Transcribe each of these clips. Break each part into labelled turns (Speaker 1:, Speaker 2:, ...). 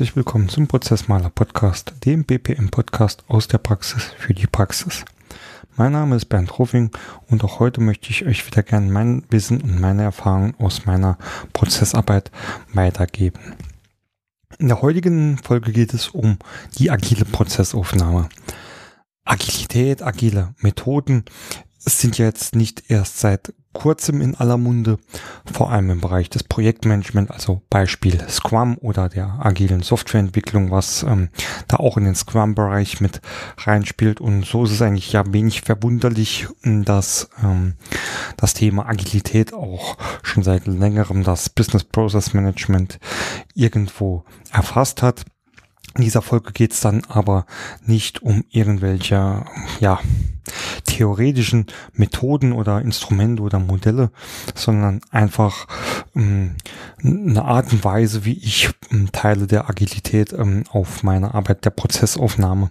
Speaker 1: Herzlich willkommen zum Prozessmaler Podcast, dem BPM Podcast aus der Praxis für die Praxis. Mein Name ist Bernd Ruffing und auch heute möchte ich euch wieder gerne mein Wissen und meine Erfahrungen aus meiner Prozessarbeit weitergeben. In der heutigen Folge geht es um die agile Prozessaufnahme. Agilität, agile Methoden sind jetzt nicht erst seit kurzem in aller Munde, vor allem im Bereich des Projektmanagement, also Beispiel Scrum oder der agilen Softwareentwicklung, was ähm, da auch in den Scrum-Bereich mit reinspielt. Und so ist es eigentlich ja wenig verwunderlich, dass ähm, das Thema Agilität auch schon seit längerem das Business Process Management irgendwo erfasst hat. In dieser Folge geht es dann aber nicht um irgendwelche, ja, theoretischen Methoden oder Instrumente oder Modelle, sondern einfach ähm, eine Art und Weise, wie ich ähm, Teile der Agilität ähm, auf meine Arbeit der Prozessaufnahme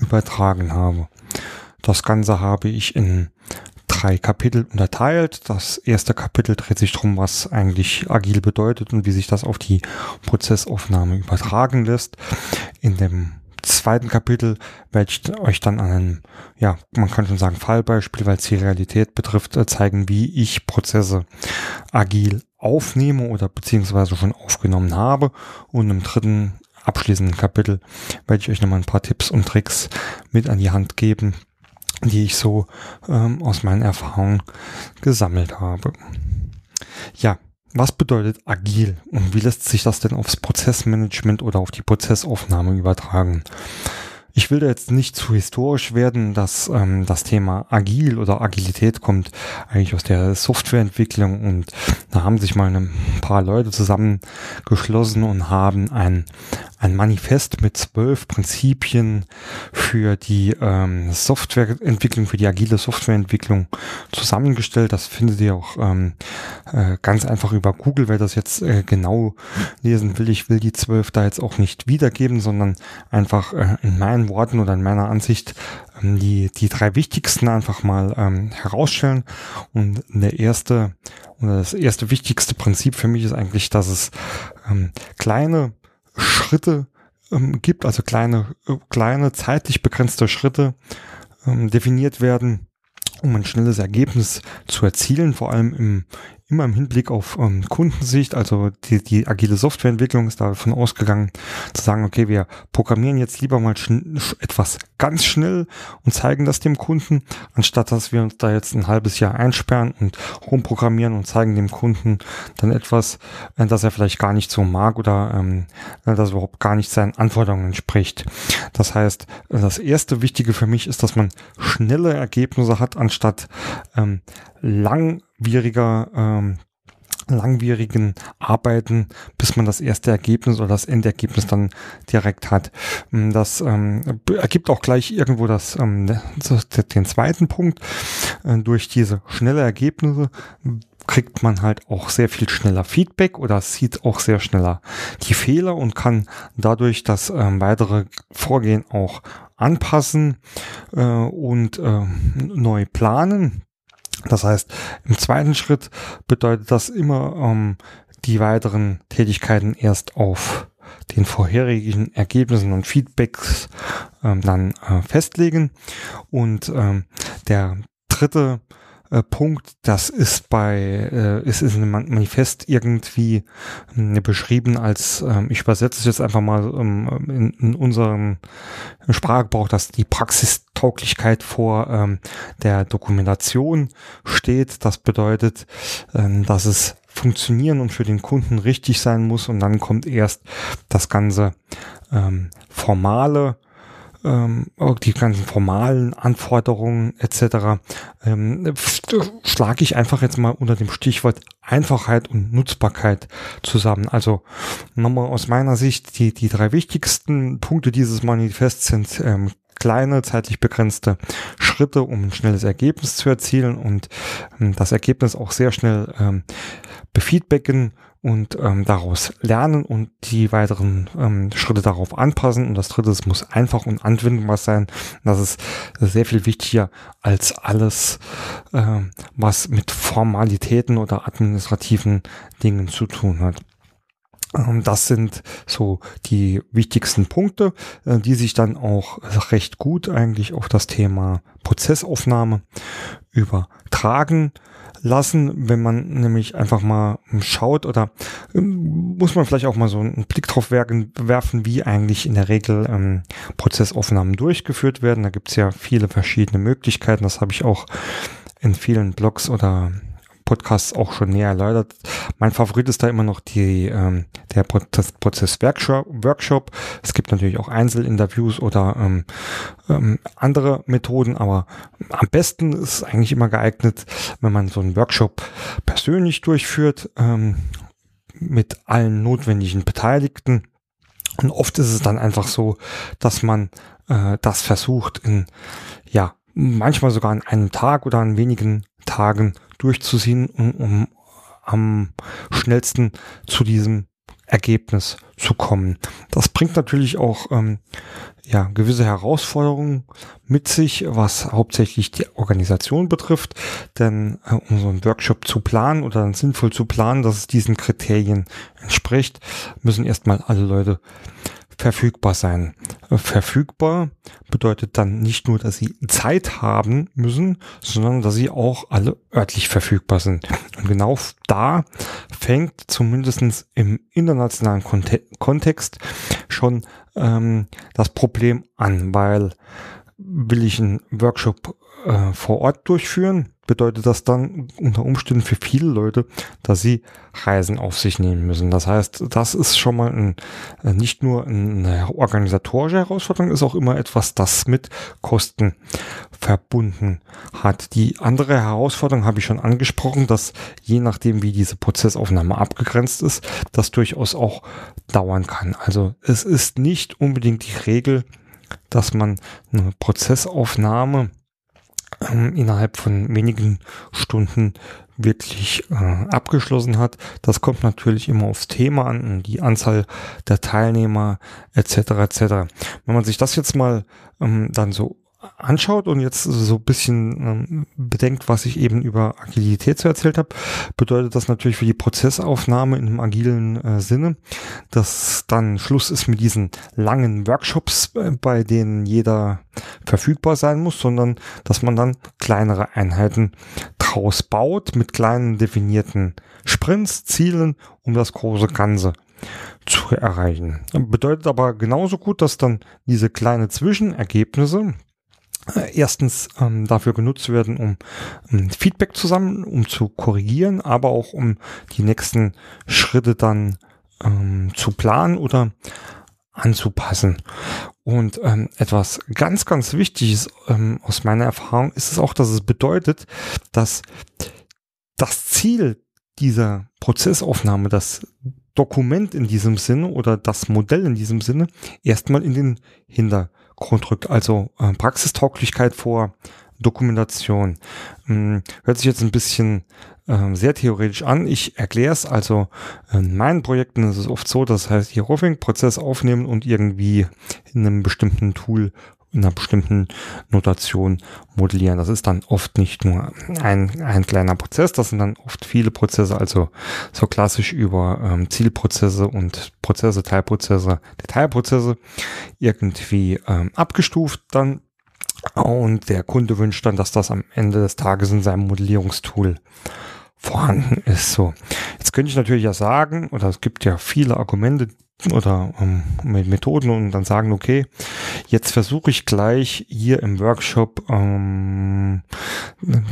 Speaker 1: übertragen habe. Das Ganze habe ich in drei Kapitel unterteilt. Das erste Kapitel dreht sich darum, was eigentlich agil bedeutet und wie sich das auf die Prozessaufnahme übertragen lässt. In dem zweiten Kapitel werde ich euch dann an einem, ja, man kann schon sagen Fallbeispiel, weil es die Realität betrifft, äh, zeigen, wie ich Prozesse agil aufnehme oder beziehungsweise schon aufgenommen habe. Und im dritten abschließenden Kapitel werde ich euch nochmal ein paar Tipps und Tricks mit an die Hand geben, die ich so ähm, aus meinen Erfahrungen gesammelt habe. Ja, was bedeutet agil und wie lässt sich das denn aufs Prozessmanagement oder auf die Prozessaufnahme übertragen? Ich will da jetzt nicht zu historisch werden, dass ähm, das Thema Agil oder Agilität kommt eigentlich aus der Softwareentwicklung und da haben sich mal ein paar Leute zusammengeschlossen und haben ein, ein Manifest mit zwölf Prinzipien für die ähm, Softwareentwicklung, für die agile Softwareentwicklung zusammengestellt. Das findet ihr auch ähm, äh, ganz einfach über Google, wer das jetzt äh, genau lesen will. Ich will die zwölf da jetzt auch nicht wiedergeben, sondern einfach äh, in meinen Worten oder in meiner Ansicht ähm, die, die drei wichtigsten einfach mal ähm, herausstellen. Und der erste oder das erste wichtigste Prinzip für mich ist eigentlich, dass es ähm, kleine Schritte ähm, gibt, also kleine, äh, kleine zeitlich begrenzte Schritte ähm, definiert werden, um ein schnelles Ergebnis zu erzielen, vor allem im, immer im Hinblick auf ähm, Kundensicht, also die, die agile Softwareentwicklung ist davon ausgegangen, zu sagen, okay, wir programmieren jetzt lieber mal etwas ganz schnell und zeigen das dem Kunden, anstatt dass wir uns da jetzt ein halbes Jahr einsperren und rumprogrammieren und zeigen dem Kunden dann etwas, äh, das er vielleicht gar nicht so mag oder ähm, äh, das überhaupt gar nicht seinen Anforderungen entspricht. Das heißt, das erste Wichtige für mich ist, dass man schnelle Ergebnisse hat, anstatt ähm, langwieriger ähm, langwierigen Arbeiten, bis man das erste Ergebnis oder das Endergebnis dann direkt hat. Ähm, das ähm, ergibt auch gleich irgendwo das, ähm, den zweiten Punkt. Äh, durch diese schnelle Ergebnisse kriegt man halt auch sehr viel schneller Feedback oder sieht auch sehr schneller die Fehler und kann dadurch das ähm, weitere Vorgehen auch anpassen äh, und äh, neu planen. Das heißt, im zweiten Schritt bedeutet das immer ähm, die weiteren Tätigkeiten erst auf den vorherigen Ergebnissen und Feedbacks ähm, dann äh, festlegen. Und ähm, der dritte äh, Punkt, das ist bei, äh, ist, ist in einem Manifest irgendwie äh, beschrieben als, äh, ich übersetze es jetzt einfach mal ähm, in, in unserem Sprachgebrauch, dass die Praxistauglichkeit vor ähm, der Dokumentation steht. Das bedeutet, ähm, dass es funktionieren und für den Kunden richtig sein muss und dann kommt erst das ganze ähm, formale ähm, die ganzen formalen Anforderungen etc. Ähm, schlage ich einfach jetzt mal unter dem Stichwort Einfachheit und Nutzbarkeit zusammen. Also nochmal aus meiner Sicht, die, die drei wichtigsten Punkte dieses Manifests sind ähm, kleine, zeitlich begrenzte Schritte, um ein schnelles Ergebnis zu erzielen und ähm, das Ergebnis auch sehr schnell ähm, befeedbacken und ähm, daraus lernen und die weiteren ähm, Schritte darauf anpassen. Und das dritte, es muss einfach und anwendbar sein. Das ist sehr viel wichtiger als alles, äh, was mit Formalitäten oder administrativen Dingen zu tun hat. Ähm, das sind so die wichtigsten Punkte, äh, die sich dann auch recht gut eigentlich auf das Thema Prozessaufnahme übertragen lassen, wenn man nämlich einfach mal schaut oder ähm, muss man vielleicht auch mal so einen Blick drauf werfen, wie eigentlich in der Regel ähm, Prozessaufnahmen durchgeführt werden. Da gibt es ja viele verschiedene Möglichkeiten. Das habe ich auch in vielen Blogs oder Podcasts auch schon näher erläutert. Mein Favorit ist da immer noch die, ähm, der Prozess-Workshop. Es gibt natürlich auch Einzelinterviews oder ähm, ähm, andere Methoden, aber am besten ist es eigentlich immer geeignet, wenn man so einen Workshop persönlich durchführt, ähm, mit allen notwendigen Beteiligten. Und oft ist es dann einfach so, dass man äh, das versucht in, ja, manchmal sogar an einem Tag oder an wenigen Tagen durchzuziehen, um, um am schnellsten zu diesem Ergebnis zu kommen. Das bringt natürlich auch ähm, ja, gewisse Herausforderungen mit sich, was hauptsächlich die Organisation betrifft. Denn äh, um so einen Workshop zu planen oder dann sinnvoll zu planen, dass es diesen Kriterien entspricht, müssen erstmal alle Leute verfügbar sein. Verfügbar bedeutet dann nicht nur, dass sie Zeit haben müssen, sondern dass sie auch alle örtlich verfügbar sind. Und genau da fängt zumindestens im internationalen Kontext schon ähm, das Problem an, weil will ich einen Workshop äh, vor Ort durchführen, bedeutet das dann unter Umständen für viele Leute, dass sie Reisen auf sich nehmen müssen. Das heißt, das ist schon mal ein, äh, nicht nur eine organisatorische Herausforderung, ist auch immer etwas, das mit Kosten verbunden hat. Die andere Herausforderung habe ich schon angesprochen, dass je nachdem, wie diese Prozessaufnahme abgegrenzt ist, das durchaus auch dauern kann. Also es ist nicht unbedingt die Regel, dass man eine Prozessaufnahme ähm, innerhalb von wenigen Stunden wirklich äh, abgeschlossen hat. Das kommt natürlich immer aufs Thema an, die Anzahl der Teilnehmer etc. etc. Wenn man sich das jetzt mal ähm, dann so anschaut und jetzt so ein bisschen ähm, bedenkt, was ich eben über Agilität so erzählt habe, bedeutet das natürlich für die Prozessaufnahme in einem agilen äh, Sinne, dass dann Schluss ist mit diesen langen Workshops, äh, bei denen jeder verfügbar sein muss, sondern dass man dann kleinere Einheiten draus baut mit kleinen definierten Sprints, Zielen, um das große Ganze zu erreichen. Bedeutet aber genauso gut, dass dann diese kleine Zwischenergebnisse, erstens ähm, dafür genutzt werden, um, um Feedback zu sammeln, um zu korrigieren, aber auch um die nächsten Schritte dann ähm, zu planen oder anzupassen. Und ähm, etwas ganz, ganz Wichtiges ähm, aus meiner Erfahrung ist es auch, dass es bedeutet, dass das Ziel dieser Prozessaufnahme, das Dokument in diesem Sinne oder das Modell in diesem Sinne erstmal in den Hintergrund Grundrück, also äh, Praxistauglichkeit vor Dokumentation. Hm, hört sich jetzt ein bisschen äh, sehr theoretisch an. Ich erkläre es. Also in meinen Projekten ist es oft so, das heißt hier Roughing-Prozess aufnehmen und irgendwie in einem bestimmten Tool in einer bestimmten Notation modellieren. Das ist dann oft nicht nur ein, ein kleiner Prozess, das sind dann oft viele Prozesse, also so klassisch über ähm, Zielprozesse und Prozesse, Teilprozesse, Detailprozesse irgendwie ähm, abgestuft dann. Und der Kunde wünscht dann, dass das am Ende des Tages in seinem Modellierungstool vorhanden ist. So, jetzt könnte ich natürlich ja sagen, oder es gibt ja viele Argumente, oder ähm, mit Methoden und dann sagen, okay, jetzt versuche ich gleich hier im Workshop ähm,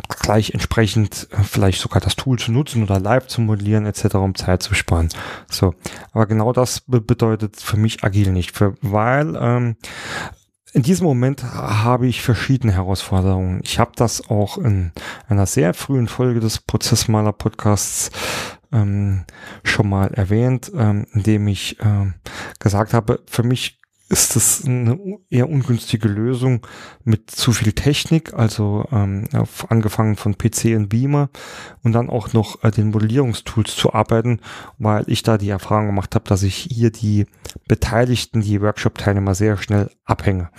Speaker 1: gleich entsprechend äh, vielleicht sogar das Tool zu nutzen oder live zu modellieren etc., um Zeit zu sparen. So, aber genau das bedeutet für mich agil nicht, für, weil ähm, in diesem Moment habe ich verschiedene Herausforderungen. Ich habe das auch in einer sehr frühen Folge des Prozessmaler Podcasts ähm, schon mal erwähnt, ähm, indem ich ähm, gesagt habe, für mich ist das eine eher ungünstige Lösung mit zu viel Technik, also ähm, angefangen von PC und Beamer und dann auch noch äh, den Modellierungstools zu arbeiten, weil ich da die Erfahrung gemacht habe, dass ich hier die Beteiligten, die Workshop-Teilnehmer sehr schnell abhänge.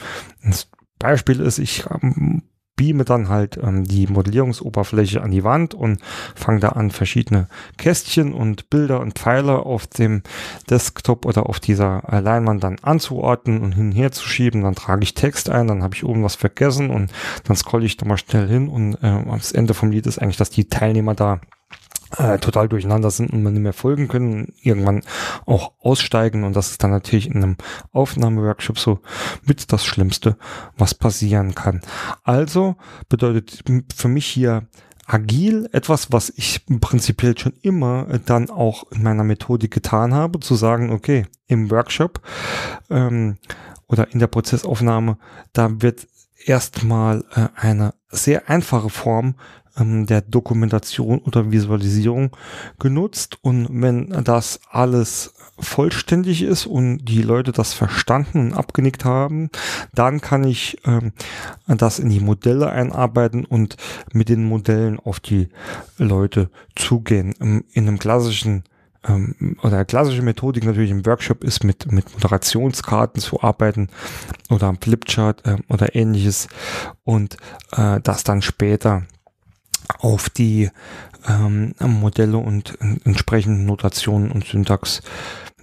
Speaker 1: Das Beispiel ist, ich ähm, beame dann halt ähm, die Modellierungsoberfläche an die Wand und fange da an, verschiedene Kästchen und Bilder und Pfeile auf dem Desktop oder auf dieser Leinwand dann anzuordnen und hin und her zu schieben. Dann trage ich Text ein, dann habe ich oben was vergessen und dann scrolle ich da mal schnell hin und äh, das Ende vom Lied ist eigentlich, dass die Teilnehmer da äh, total durcheinander sind und man nicht mehr folgen können, irgendwann auch aussteigen und das ist dann natürlich in einem Aufnahmeworkshop so mit das Schlimmste, was passieren kann. Also bedeutet für mich hier agil etwas, was ich prinzipiell schon immer dann auch in meiner Methodik getan habe, zu sagen, okay, im Workshop ähm, oder in der Prozessaufnahme, da wird erstmal äh, eine sehr einfache Form ähm, der Dokumentation oder Visualisierung genutzt. Und wenn das alles vollständig ist und die Leute das verstanden und abgenickt haben, dann kann ich ähm, das in die Modelle einarbeiten und mit den Modellen auf die Leute zugehen. In einem klassischen ähm, oder klassische Methodik natürlich im Workshop ist, mit, mit Moderationskarten zu arbeiten oder am Flipchart äh, oder ähnliches und äh, das dann später auf die ähm, Modelle und entsprechenden Notationen und Syntax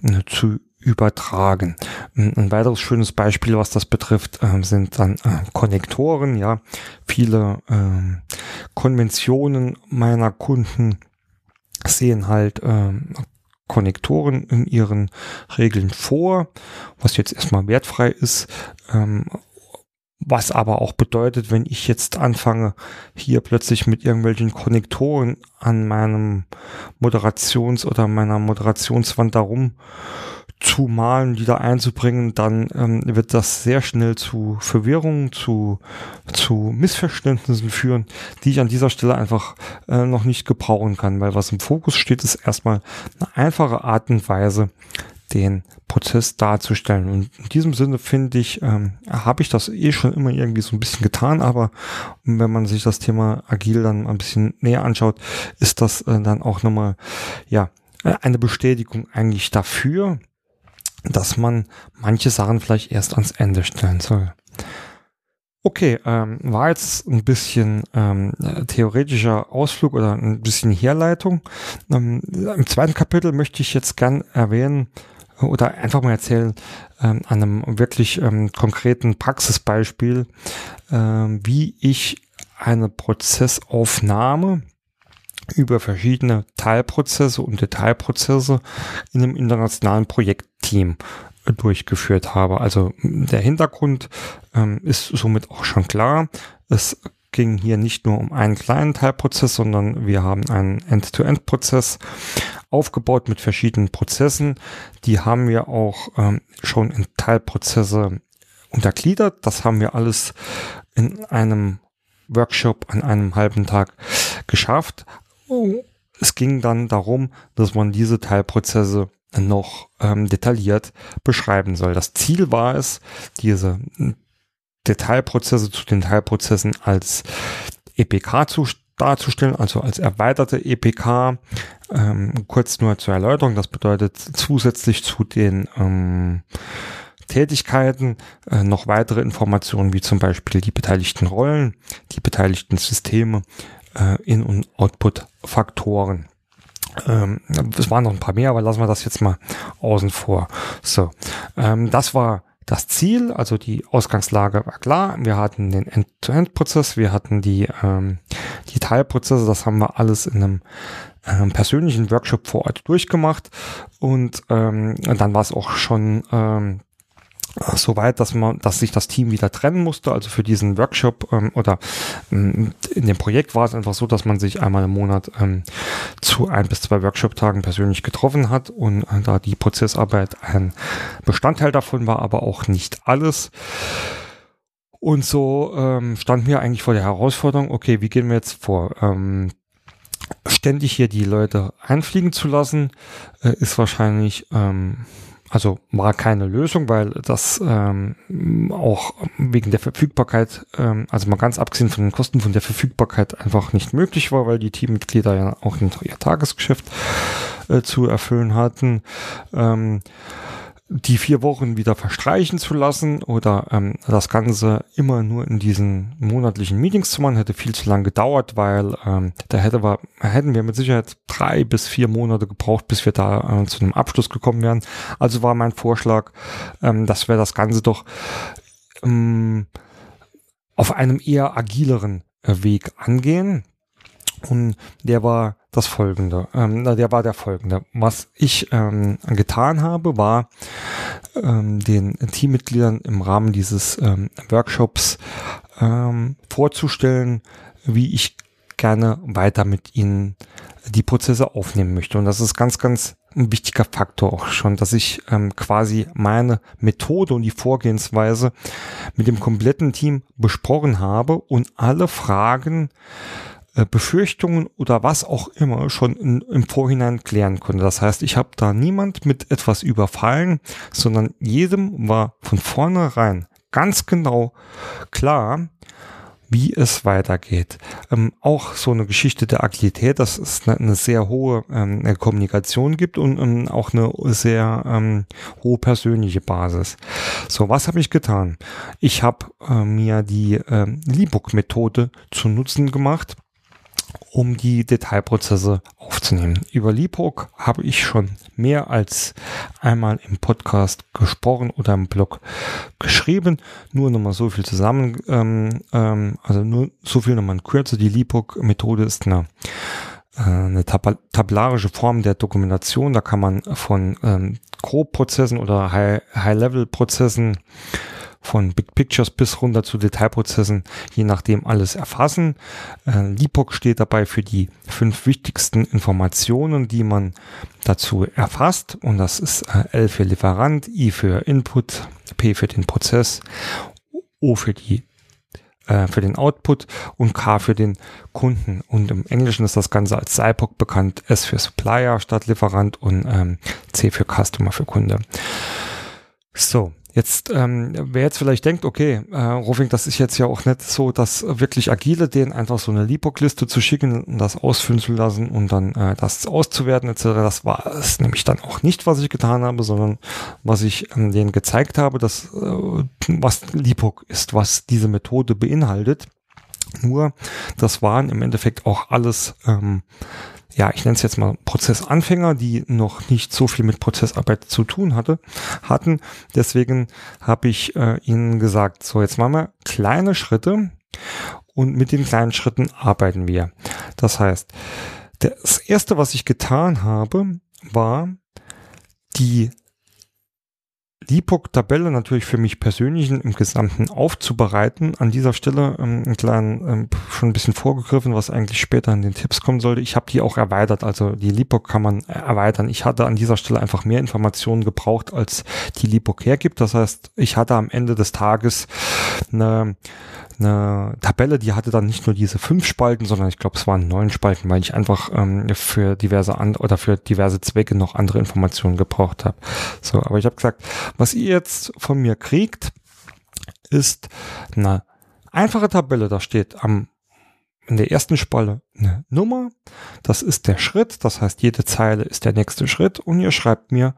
Speaker 1: äh, zu übertragen. Ein weiteres schönes Beispiel, was das betrifft, äh, sind dann äh, Konnektoren. Ja, viele äh, Konventionen meiner Kunden sehen halt äh, Konnektoren in ihren Regeln vor, was jetzt erstmal wertfrei ist. Ähm, was aber auch bedeutet, wenn ich jetzt anfange, hier plötzlich mit irgendwelchen Konnektoren an meinem Moderations- oder meiner Moderationswand darum zu malen, die da einzubringen, dann ähm, wird das sehr schnell zu Verwirrung, zu, zu Missverständnissen führen, die ich an dieser Stelle einfach äh, noch nicht gebrauchen kann, weil was im Fokus steht, ist erstmal eine einfache Art und Weise, den Prozess darzustellen. Und in diesem Sinne finde ich, ähm, habe ich das eh schon immer irgendwie so ein bisschen getan, aber wenn man sich das Thema Agil dann ein bisschen näher anschaut, ist das äh, dann auch nochmal, ja, eine Bestätigung eigentlich dafür, dass man manche Sachen vielleicht erst ans Ende stellen soll. Okay, ähm, war jetzt ein bisschen ähm, theoretischer Ausflug oder ein bisschen Herleitung. Ähm, Im zweiten Kapitel möchte ich jetzt gern erwähnen oder einfach mal erzählen ähm, an einem wirklich ähm, konkreten Praxisbeispiel, ähm, wie ich eine Prozessaufnahme über verschiedene Teilprozesse und Detailprozesse in einem internationalen Projektteam äh, durchgeführt habe. Also der Hintergrund ähm, ist somit auch schon klar. Es ging hier nicht nur um einen kleinen Teilprozess, sondern wir haben einen End-to-End-Prozess aufgebaut mit verschiedenen Prozessen. Die haben wir auch ähm, schon in Teilprozesse untergliedert. Das haben wir alles in einem Workshop an einem halben Tag geschafft. Es ging dann darum, dass man diese Teilprozesse noch ähm, detailliert beschreiben soll. Das Ziel war es, diese Detailprozesse zu den Teilprozessen als EPK zu, darzustellen, also als erweiterte EPK. Ähm, kurz nur zur Erläuterung, das bedeutet zusätzlich zu den ähm, Tätigkeiten äh, noch weitere Informationen wie zum Beispiel die beteiligten Rollen, die beteiligten Systeme, äh, In- und Output-Faktoren. Ähm, es waren noch ein paar mehr, aber lassen wir das jetzt mal außen vor. So, ähm, das war das Ziel, also die Ausgangslage war klar. Wir hatten den End-to-End-Prozess, wir hatten die, ähm, die Teilprozesse, das haben wir alles in einem ähm, persönlichen Workshop vor Ort durchgemacht und ähm, dann war es auch schon ähm, so weit, dass man, dass sich das Team wieder trennen musste. Also für diesen Workshop ähm, oder ähm, in dem Projekt war es einfach so, dass man sich einmal im Monat ähm, zu ein bis zwei Workshop-Tagen persönlich getroffen hat und äh, da die Prozessarbeit ein Bestandteil davon war, aber auch nicht alles. Und so ähm, standen wir eigentlich vor der Herausforderung, okay, wie gehen wir jetzt vor? Ähm, ständig hier die Leute einfliegen zu lassen, äh, ist wahrscheinlich ähm, also war keine Lösung, weil das ähm, auch wegen der Verfügbarkeit, ähm, also mal ganz abgesehen von den Kosten von der Verfügbarkeit einfach nicht möglich war, weil die Teammitglieder ja auch ihr Tagesgeschäft äh, zu erfüllen hatten. Ähm, die vier Wochen wieder verstreichen zu lassen oder ähm, das Ganze immer nur in diesen monatlichen Meetings zu machen, hätte viel zu lang gedauert, weil ähm, da hätte wir, hätten wir mit Sicherheit drei bis vier Monate gebraucht, bis wir da äh, zu einem Abschluss gekommen wären. Also war mein Vorschlag, ähm, dass wir das Ganze doch ähm, auf einem eher agileren äh, Weg angehen. Und der war das folgende. Ähm, der war der folgende. Was ich ähm, getan habe, war ähm, den Teammitgliedern im Rahmen dieses ähm, Workshops ähm, vorzustellen, wie ich gerne weiter mit ihnen die Prozesse aufnehmen möchte. Und das ist ganz, ganz ein wichtiger Faktor auch schon, dass ich ähm, quasi meine Methode und die Vorgehensweise mit dem kompletten Team besprochen habe und alle Fragen Befürchtungen oder was auch immer schon in, im Vorhinein klären konnte. Das heißt, ich habe da niemand mit etwas überfallen, sondern jedem war von vornherein ganz genau klar, wie es weitergeht. Ähm, auch so eine Geschichte der Agilität, dass es eine, eine sehr hohe ähm, Kommunikation gibt und ähm, auch eine sehr ähm, hohe persönliche Basis. So, was habe ich getan? Ich habe äh, mir die äh, Liebuk-Methode zu Nutzen gemacht um die Detailprozesse aufzunehmen. Über Lipok habe ich schon mehr als einmal im Podcast gesprochen oder im Blog geschrieben. Nur nochmal so viel zusammen, ähm, ähm, also nur so viel nochmal in Kürze. Die Lipok-Methode ist eine äh, eine tab tabellarische Form der Dokumentation. Da kann man von ähm, Grobprozessen oder High-Level-Prozessen High von Big Pictures bis runter zu Detailprozessen, je nachdem alles erfassen. Äh, LIPOC steht dabei für die fünf wichtigsten Informationen, die man dazu erfasst. Und das ist äh, L für Lieferant, I für Input, P für den Prozess, O für die äh, für den Output und K für den Kunden. Und im Englischen ist das Ganze als SIPOC bekannt, S für Supplier statt Lieferant und ähm, C für Customer für Kunde. So, Jetzt, ähm, wer jetzt vielleicht denkt, okay, äh, Rufing, das ist jetzt ja auch nicht so, dass wirklich Agile denen einfach so eine Libok-Liste zu schicken und das ausfüllen zu lassen und dann äh, das auszuwerten etc. Das war es nämlich dann auch nicht, was ich getan habe, sondern was ich ähm, denen gezeigt habe, dass äh, was Libok ist, was diese Methode beinhaltet. Nur, das waren im Endeffekt auch alles ähm, ja, ich nenne es jetzt mal Prozessanfänger, die noch nicht so viel mit Prozessarbeit zu tun hatte, hatten. Deswegen habe ich äh, ihnen gesagt, so jetzt machen wir kleine Schritte und mit den kleinen Schritten arbeiten wir. Das heißt, das erste, was ich getan habe, war die LIPOC-Tabelle natürlich für mich persönlich im Gesamten aufzubereiten. An dieser Stelle ähm, ein kleinen, ähm, schon ein bisschen vorgegriffen, was eigentlich später in den Tipps kommen sollte. Ich habe die auch erweitert, also die LIPOC kann man erweitern. Ich hatte an dieser Stelle einfach mehr Informationen gebraucht, als die LIPOC hergibt. Das heißt, ich hatte am Ende des Tages eine eine Tabelle, die hatte dann nicht nur diese fünf Spalten, sondern ich glaube, es waren neun Spalten, weil ich einfach ähm, für diverse an oder für diverse Zwecke noch andere Informationen gebraucht habe. So, aber ich habe gesagt, was ihr jetzt von mir kriegt, ist eine einfache Tabelle. Da steht am in der ersten Spalte eine Nummer. Das ist der Schritt. Das heißt, jede Zeile ist der nächste Schritt. Und ihr schreibt mir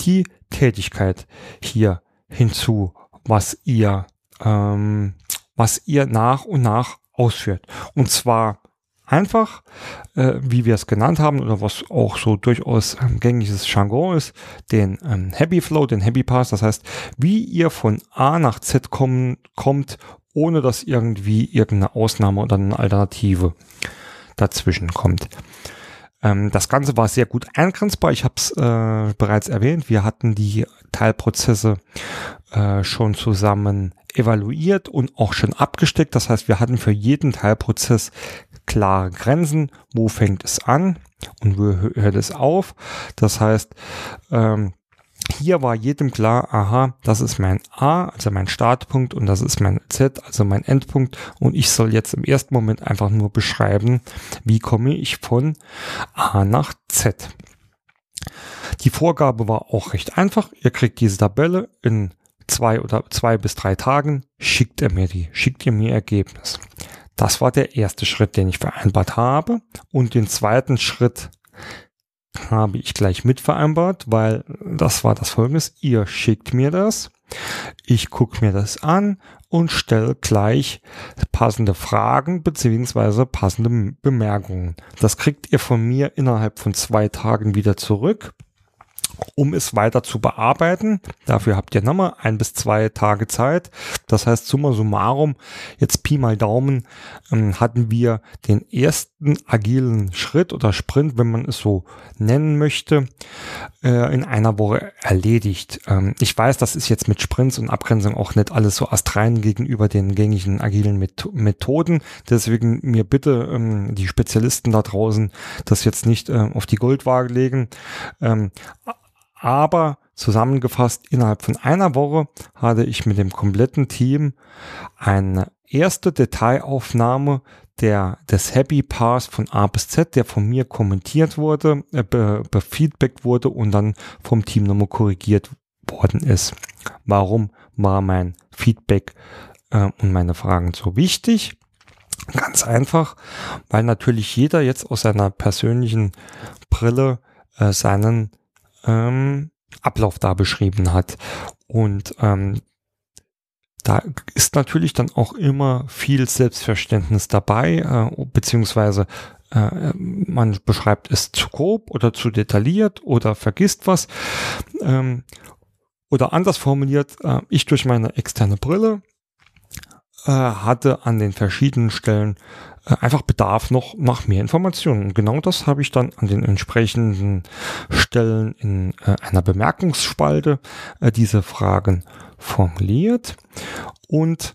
Speaker 1: die Tätigkeit hier hinzu, was ihr ähm, was ihr nach und nach ausführt. Und zwar einfach, äh, wie wir es genannt haben oder was auch so durchaus ähm, gängiges Jargon ist, den ähm, Happy Flow, den Happy Pass. Das heißt, wie ihr von A nach Z kommen, kommt, ohne dass irgendwie irgendeine Ausnahme oder eine Alternative dazwischen kommt. Ähm, das Ganze war sehr gut eingrenzbar. Ich habe es äh, bereits erwähnt. Wir hatten die Teilprozesse äh, schon zusammen evaluiert und auch schon abgesteckt. Das heißt, wir hatten für jeden Teilprozess klare Grenzen. Wo fängt es an und wo hört es auf? Das heißt, ähm, hier war jedem klar, aha, das ist mein A, also mein Startpunkt und das ist mein Z, also mein Endpunkt und ich soll jetzt im ersten Moment einfach nur beschreiben, wie komme ich von A nach Z. Die Vorgabe war auch recht einfach. Ihr kriegt diese Tabelle in zwei oder zwei bis drei Tagen schickt er mir die, schickt ihr mir Ergebnis. Das war der erste Schritt, den ich vereinbart habe. Und den zweiten Schritt habe ich gleich mitvereinbart, weil das war das folgendes. Ihr schickt mir das. Ich gucke mir das an und stelle gleich passende Fragen beziehungsweise passende Bemerkungen. Das kriegt ihr von mir innerhalb von zwei Tagen wieder zurück um es weiter zu bearbeiten. Dafür habt ihr nochmal ein bis zwei Tage Zeit. Das heißt, summa summarum, jetzt Pi mal Daumen, ähm, hatten wir den ersten agilen Schritt oder Sprint, wenn man es so nennen möchte, äh, in einer Woche erledigt. Ähm, ich weiß, das ist jetzt mit Sprints und Abgrenzung auch nicht alles so astrein gegenüber den gängigen agilen Met Methoden. Deswegen mir bitte ähm, die Spezialisten da draußen das jetzt nicht äh, auf die Goldwaage legen. Aber zusammengefasst, innerhalb von einer Woche hatte ich mit dem kompletten Team eine erste Detailaufnahme der, des Happy Pass von A bis Z, der von mir kommentiert wurde, äh, be, befeedbackt wurde und dann vom Team nochmal korrigiert worden ist. Warum war mein Feedback äh, und meine Fragen so wichtig? Ganz einfach, weil natürlich jeder jetzt aus seiner persönlichen Brille äh, seinen ähm, Ablauf da beschrieben hat. Und ähm, da ist natürlich dann auch immer viel Selbstverständnis dabei, äh, beziehungsweise äh, man beschreibt es zu grob oder zu detailliert oder vergisst was. Ähm, oder anders formuliert, äh, ich durch meine externe Brille äh, hatte an den verschiedenen Stellen äh, einfach Bedarf noch nach mehr Informationen. Und genau das habe ich dann an den entsprechenden Stellen in äh, einer Bemerkungsspalte äh, diese Fragen formuliert und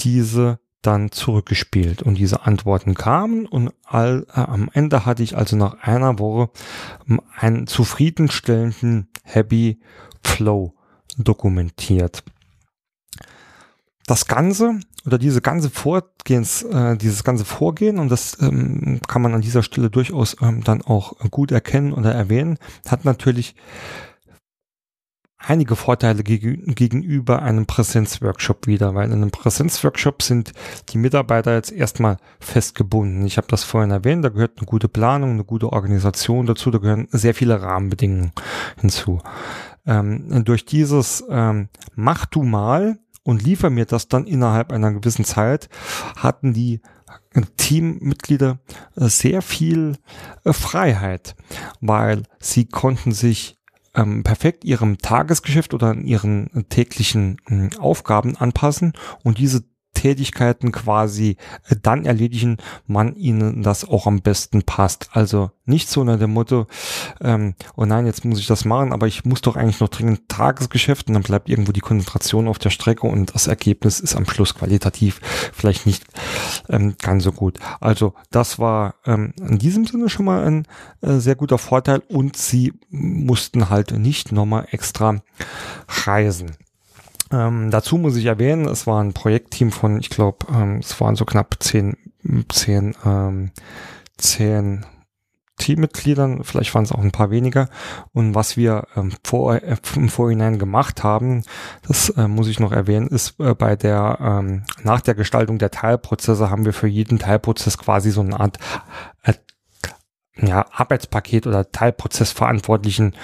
Speaker 1: diese dann zurückgespielt und diese Antworten kamen und all, äh, am Ende hatte ich also nach einer Woche einen zufriedenstellenden Happy Flow dokumentiert. Das Ganze oder diese ganze Vorgehens, äh, dieses ganze Vorgehen, und das ähm, kann man an dieser Stelle durchaus ähm, dann auch gut erkennen oder erwähnen, hat natürlich einige Vorteile geg gegenüber einem Präsenzworkshop wieder, weil in einem Präsenzworkshop sind die Mitarbeiter jetzt erstmal festgebunden. Ich habe das vorhin erwähnt, da gehört eine gute Planung, eine gute Organisation dazu, da gehören sehr viele Rahmenbedingungen hinzu. Ähm, durch dieses ähm, Mach du mal und liefer mir das dann innerhalb einer gewissen Zeit, hatten die Teammitglieder äh, sehr viel äh, Freiheit, weil sie konnten sich ähm, perfekt ihrem Tagesgeschäft oder ihren täglichen äh, Aufgaben anpassen und diese Tätigkeiten quasi äh, dann erledigen, man ihnen das auch am besten passt. Also nicht so unter dem Motto, ähm, oh nein, jetzt muss ich das machen, aber ich muss doch eigentlich noch dringend Tagesgeschäft und dann bleibt irgendwo die Konzentration auf der Strecke und das Ergebnis ist am Schluss qualitativ vielleicht nicht ähm, ganz so gut. Also das war ähm, in diesem Sinne schon mal ein äh, sehr guter Vorteil und sie mussten halt nicht nochmal extra reisen. Ähm, dazu muss ich erwähnen, es war ein Projektteam von, ich glaube, ähm, es waren so knapp zehn, zehn, ähm, zehn Teammitgliedern, vielleicht waren es auch ein paar weniger. Und was wir ähm, vor, äh, im Vorhinein gemacht haben, das äh, muss ich noch erwähnen, ist äh, bei der, ähm, nach der Gestaltung der Teilprozesse haben wir für jeden Teilprozess quasi so eine Art ja, Arbeitspaket oder Teilprozessverantwortlichen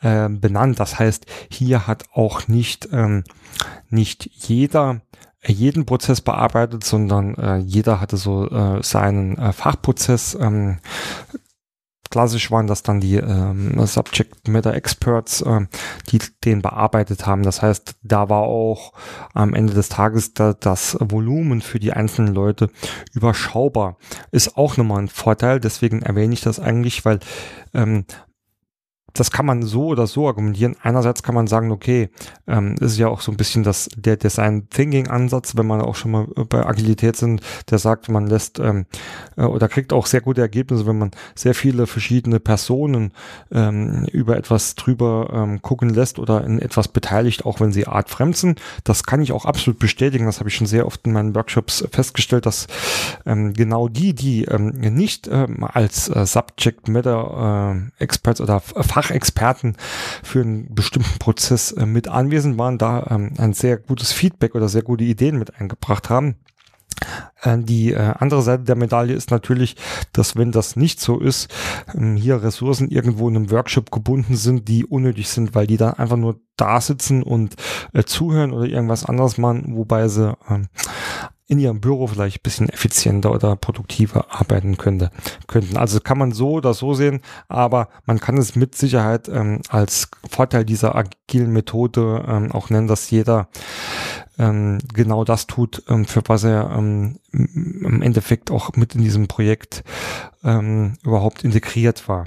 Speaker 1: äh, benannt. Das heißt, hier hat auch nicht, ähm, nicht jeder jeden Prozess bearbeitet, sondern äh, jeder hatte so äh, seinen äh, Fachprozess ähm, klassisch waren das dann die ähm, Subject Matter Experts, äh, die den bearbeitet haben. Das heißt, da war auch am Ende des Tages da, das Volumen für die einzelnen Leute überschaubar. Ist auch nochmal ein Vorteil, deswegen erwähne ich das eigentlich, weil ähm, das kann man so oder so argumentieren. Einerseits kann man sagen, okay, ähm, ist ja auch so ein bisschen das, der Design Thinking Ansatz, wenn man auch schon mal bei Agilität sind, der sagt, man lässt ähm, äh, oder kriegt auch sehr gute Ergebnisse, wenn man sehr viele verschiedene Personen ähm, über etwas drüber ähm, gucken lässt oder in etwas beteiligt, auch wenn sie artfremd sind. Das kann ich auch absolut bestätigen. Das habe ich schon sehr oft in meinen Workshops festgestellt, dass ähm, genau die, die ähm, nicht ähm, als äh, Subject Matter äh, Experts oder Fachexperten für einen bestimmten Prozess äh, mit anwesend waren, da ähm, ein sehr gutes Feedback oder sehr gute Ideen mit eingebracht haben. Äh, die äh, andere Seite der Medaille ist natürlich, dass wenn das nicht so ist, ähm, hier Ressourcen irgendwo in einem Workshop gebunden sind, die unnötig sind, weil die dann einfach nur da sitzen und äh, zuhören oder irgendwas anderes machen, wobei sie äh, in ihrem Büro vielleicht ein bisschen effizienter oder produktiver arbeiten könnte, könnten. Also kann man so oder so sehen, aber man kann es mit Sicherheit ähm, als Vorteil dieser agilen Methode ähm, auch nennen, dass jeder ähm, genau das tut, ähm, für was er ähm, im Endeffekt auch mit in diesem Projekt ähm, überhaupt integriert war.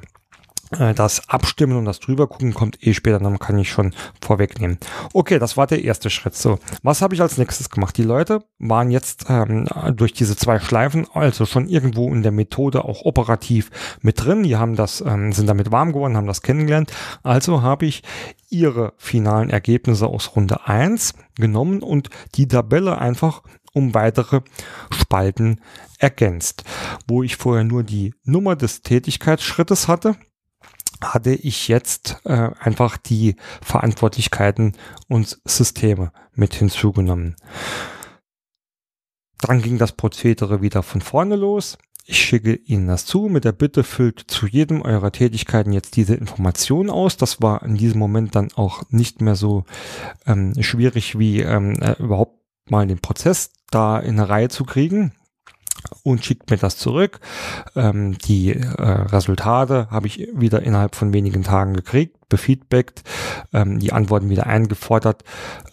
Speaker 1: Äh, das Abstimmen und das drüber gucken kommt eh später, dann kann ich schon vorwegnehmen. Okay, das war der erste Schritt. So, was habe ich als nächstes gemacht? Die Leute waren jetzt ähm, durch diese zwei Schleifen, also schon irgendwo in der Methode auch operativ mit drin. Die haben das, ähm, sind damit warm geworden, haben das kennengelernt. Also habe ich ihre finalen Ergebnisse aus Runde 1 genommen und die Tabelle einfach um weitere Spalten ergänzt. Wo ich vorher nur die Nummer des Tätigkeitsschrittes hatte, hatte ich jetzt äh, einfach die Verantwortlichkeiten und Systeme mit hinzugenommen. Dann ging das Prozedere wieder von vorne los. Ich schicke Ihnen das zu mit der Bitte, füllt zu jedem eurer Tätigkeiten jetzt diese Information aus. Das war in diesem Moment dann auch nicht mehr so ähm, schwierig wie ähm, äh, überhaupt mal den Prozess da in eine Reihe zu kriegen und schickt mir das zurück. Ähm, die äh, Resultate habe ich wieder innerhalb von wenigen Tagen gekriegt, befeedbackt, ähm, die Antworten wieder eingefordert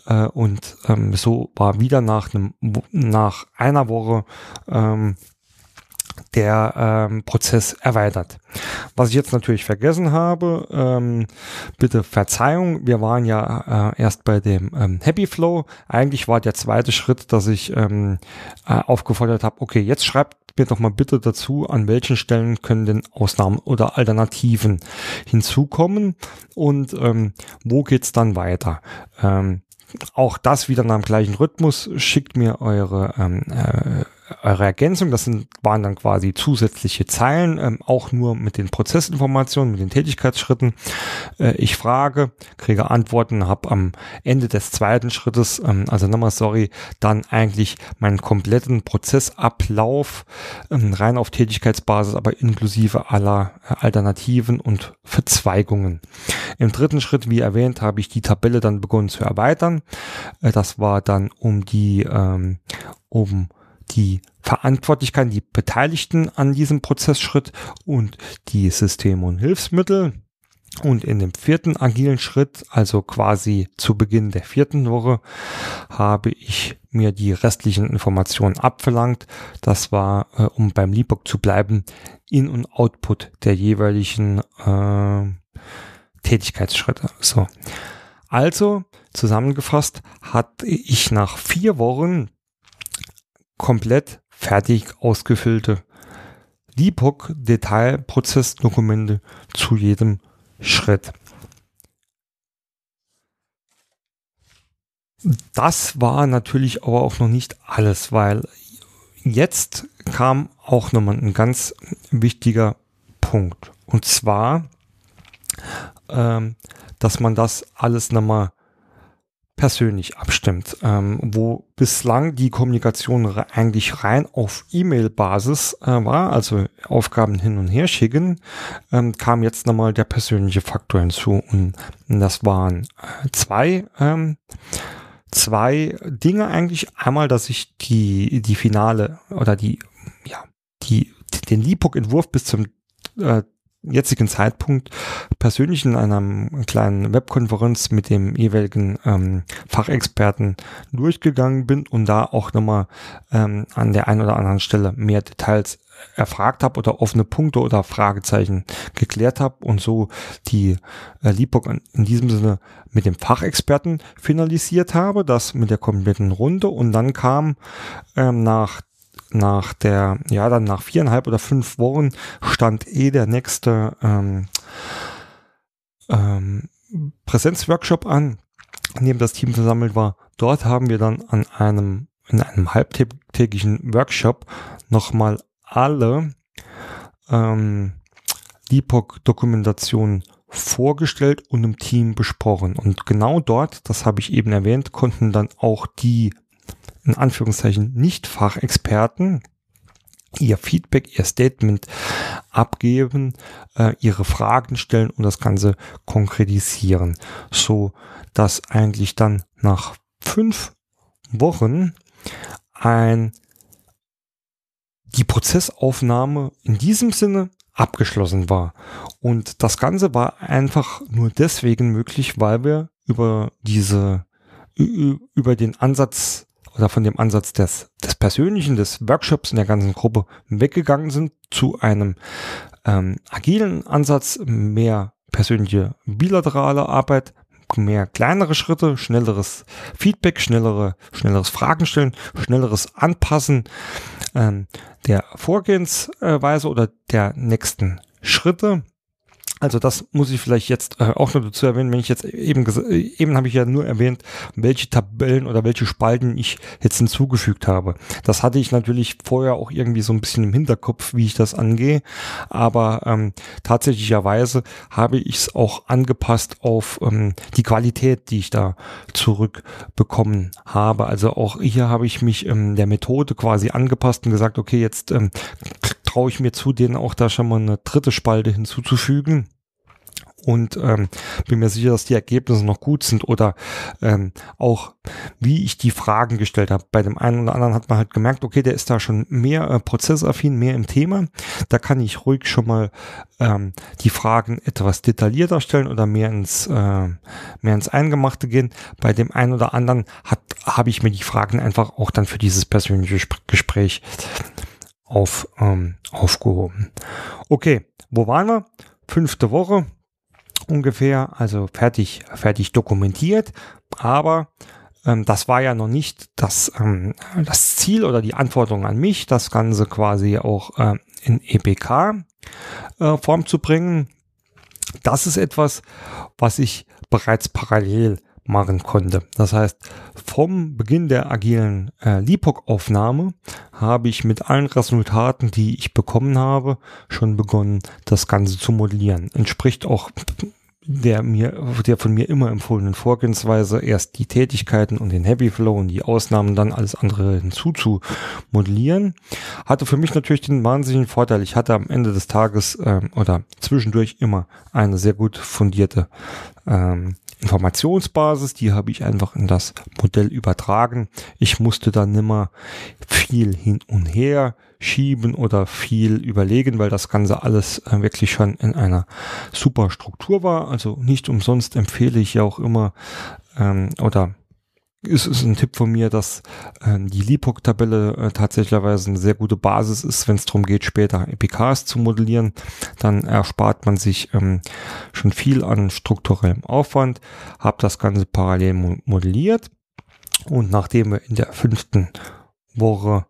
Speaker 1: äh, und ähm, so war wieder nach einem nach einer Woche ähm, der ähm, Prozess erweitert. Was ich jetzt natürlich vergessen habe, ähm, bitte Verzeihung, wir waren ja äh, erst bei dem ähm, Happy Flow. Eigentlich war der zweite Schritt, dass ich ähm, äh, aufgefordert habe, okay, jetzt schreibt mir doch mal bitte dazu, an welchen Stellen können denn Ausnahmen oder Alternativen hinzukommen und ähm, wo geht's dann weiter. Ähm, auch das wieder nach dem gleichen Rhythmus. Schickt mir eure ähm, äh, eure Ergänzung, das sind, waren dann quasi zusätzliche Zeilen, ähm, auch nur mit den Prozessinformationen, mit den Tätigkeitsschritten. Äh, ich frage, kriege Antworten, habe am Ende des zweiten Schrittes, ähm, also nochmal sorry, dann eigentlich meinen kompletten Prozessablauf ähm, rein auf Tätigkeitsbasis, aber inklusive aller äh, Alternativen und Verzweigungen. Im dritten Schritt, wie erwähnt, habe ich die Tabelle dann begonnen zu erweitern. Äh, das war dann um die ähm, um die Verantwortlichkeiten, die Beteiligten an diesem Prozessschritt und die Systeme und Hilfsmittel. Und in dem vierten agilen Schritt, also quasi zu Beginn der vierten Woche, habe ich mir die restlichen Informationen abverlangt. Das war, äh, um beim Leapbook zu bleiben, In- und Output der jeweiligen äh, Tätigkeitsschritte. So. Also, zusammengefasst, hatte ich nach vier Wochen komplett fertig ausgefüllte LIPOC Detailprozessdokumente zu jedem Schritt. Das war natürlich aber auch noch nicht alles, weil jetzt kam auch nochmal ein ganz wichtiger Punkt. Und zwar, ähm, dass man das alles nochmal persönlich abstimmt, ähm, wo bislang die Kommunikation eigentlich rein auf E-Mail-Basis äh, war, also Aufgaben hin und her schicken, ähm, kam jetzt nochmal der persönliche Faktor hinzu und das waren äh, zwei ähm, zwei Dinge eigentlich. Einmal, dass ich die die Finale oder die ja die den Lipok-Entwurf bis zum äh, jetzigen Zeitpunkt persönlich in einer kleinen Webkonferenz mit dem jeweiligen ähm, Fachexperten durchgegangen bin und da auch nochmal ähm, an der einen oder anderen Stelle mehr Details erfragt habe oder offene Punkte oder Fragezeichen geklärt habe und so die äh, Lipok in diesem Sinne mit dem Fachexperten finalisiert habe, das mit der kompletten Runde. Und dann kam ähm, nach nach der, ja, dann nach viereinhalb oder fünf Wochen stand eh der nächste ähm, ähm, Präsenzworkshop an, in dem das Team versammelt war. Dort haben wir dann an einem, in einem halbtägigen Workshop nochmal alle ähm, LIPOC-Dokumentationen vorgestellt und im Team besprochen. Und genau dort, das habe ich eben erwähnt, konnten dann auch die in Anführungszeichen Nicht-Fachexperten ihr Feedback, ihr Statement abgeben, äh, ihre Fragen stellen und das Ganze konkretisieren, so dass eigentlich dann nach fünf Wochen ein die Prozessaufnahme in diesem Sinne abgeschlossen war. Und das Ganze war einfach nur deswegen möglich, weil wir über diese, über den Ansatz oder von dem Ansatz des, des Persönlichen, des Workshops in der ganzen Gruppe weggegangen sind zu einem ähm, agilen Ansatz, mehr persönliche bilaterale Arbeit, mehr kleinere Schritte, schnelleres Feedback, schnellere, schnelleres Fragen stellen, schnelleres Anpassen ähm, der Vorgehensweise oder der nächsten Schritte. Also das muss ich vielleicht jetzt äh, auch noch dazu erwähnen, wenn ich jetzt eben äh, eben habe ich ja nur erwähnt, welche Tabellen oder welche Spalten ich jetzt hinzugefügt habe. Das hatte ich natürlich vorher auch irgendwie so ein bisschen im Hinterkopf, wie ich das angehe, aber ähm, tatsächlicherweise habe ich es auch angepasst auf ähm, die Qualität, die ich da zurückbekommen habe. Also auch hier habe ich mich ähm, der Methode quasi angepasst und gesagt, okay, jetzt ähm, traue ich mir zu, denen auch da schon mal eine dritte Spalte hinzuzufügen und ähm, bin mir sicher, dass die Ergebnisse noch gut sind oder ähm, auch wie ich die Fragen gestellt habe. Bei dem einen oder anderen hat man halt gemerkt, okay, der ist da schon mehr äh, prozessaffin, mehr im Thema. Da kann ich ruhig schon mal ähm, die Fragen etwas detaillierter stellen oder mehr ins äh, mehr ins Eingemachte gehen. Bei dem einen oder anderen hat habe ich mir die Fragen einfach auch dann für dieses persönliche Gespräch auf, ähm, aufgehoben. Okay, wo waren wir? Fünfte Woche ungefähr, also fertig, fertig dokumentiert, aber ähm, das war ja noch nicht das, ähm, das Ziel oder die Anforderung an mich, das Ganze quasi auch äh, in EPK-Form äh, zu bringen. Das ist etwas, was ich bereits parallel machen konnte. Das heißt, vom Beginn der agilen äh, LIPOC-Aufnahme habe ich mit allen Resultaten, die ich bekommen habe, schon begonnen, das Ganze zu modellieren. Entspricht auch der mir, der von mir immer empfohlenen Vorgehensweise, erst die Tätigkeiten und den Heavy Flow und die Ausnahmen dann alles andere hinzu zu modellieren, hatte für mich natürlich den wahnsinnigen Vorteil. Ich hatte am Ende des Tages ähm, oder zwischendurch immer eine sehr gut fundierte ähm, Informationsbasis, die habe ich einfach in das Modell übertragen. Ich musste dann nimmer viel hin und her schieben oder viel überlegen, weil das Ganze alles äh, wirklich schon in einer super Struktur war. Also nicht umsonst empfehle ich ja auch immer ähm, oder ist es ein Tipp von mir, dass äh, die LIPOC-Tabelle äh, tatsächlich eine sehr gute Basis ist, wenn es darum geht, später EPKs zu modellieren. Dann erspart man sich ähm, schon viel an strukturellem Aufwand. Hab das Ganze parallel modelliert und nachdem wir in der fünften Woche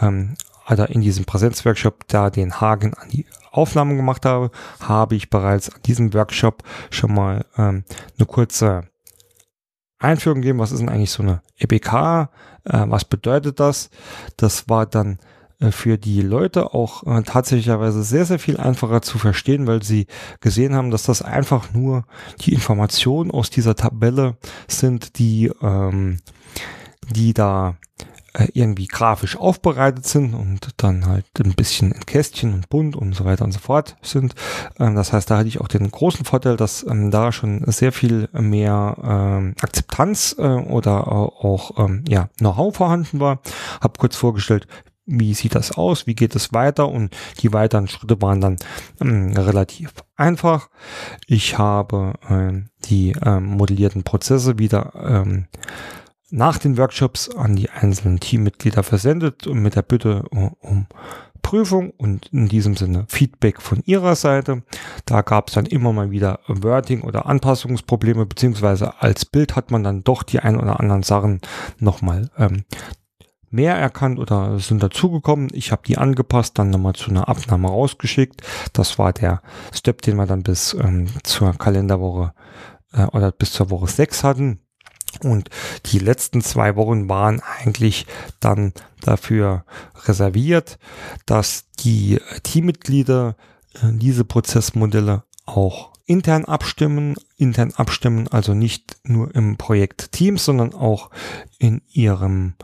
Speaker 1: ähm, also in diesem Präsenzworkshop da den Haken an die Aufnahmen gemacht habe, habe ich bereits an diesem Workshop schon mal ähm, eine kurze Einführung gegeben, was ist denn eigentlich so eine EPK, äh, was bedeutet das? Das war dann äh, für die Leute auch äh, tatsächlicherweise sehr, sehr viel einfacher zu verstehen, weil sie gesehen haben, dass das einfach nur die Informationen aus dieser Tabelle sind, die, ähm, die da irgendwie grafisch aufbereitet sind und dann halt ein bisschen in Kästchen und bunt und so weiter und so fort sind. Ähm, das heißt, da hatte ich auch den großen Vorteil, dass ähm, da schon sehr viel mehr ähm, Akzeptanz äh, oder auch ähm, ja, Know-how vorhanden war. Hab kurz vorgestellt, wie sieht das aus, wie geht es weiter und die weiteren Schritte waren dann ähm, relativ einfach. Ich habe ähm, die ähm, modellierten Prozesse wieder ähm, nach den Workshops an die einzelnen Teammitglieder versendet und mit der Bitte um Prüfung und in diesem Sinne Feedback von ihrer Seite. Da gab es dann immer mal wieder Wording oder Anpassungsprobleme, beziehungsweise als Bild hat man dann doch die ein oder anderen Sachen nochmal ähm, mehr erkannt oder sind dazugekommen. Ich habe die angepasst, dann nochmal zu einer Abnahme rausgeschickt. Das war der Step, den wir dann bis ähm, zur Kalenderwoche äh, oder bis zur Woche 6 hatten. Und die letzten zwei Wochen waren eigentlich dann dafür reserviert, dass die Teammitglieder äh, diese Prozessmodelle auch intern abstimmen, intern abstimmen, also nicht nur im Projekt Teams, sondern auch in ihrem,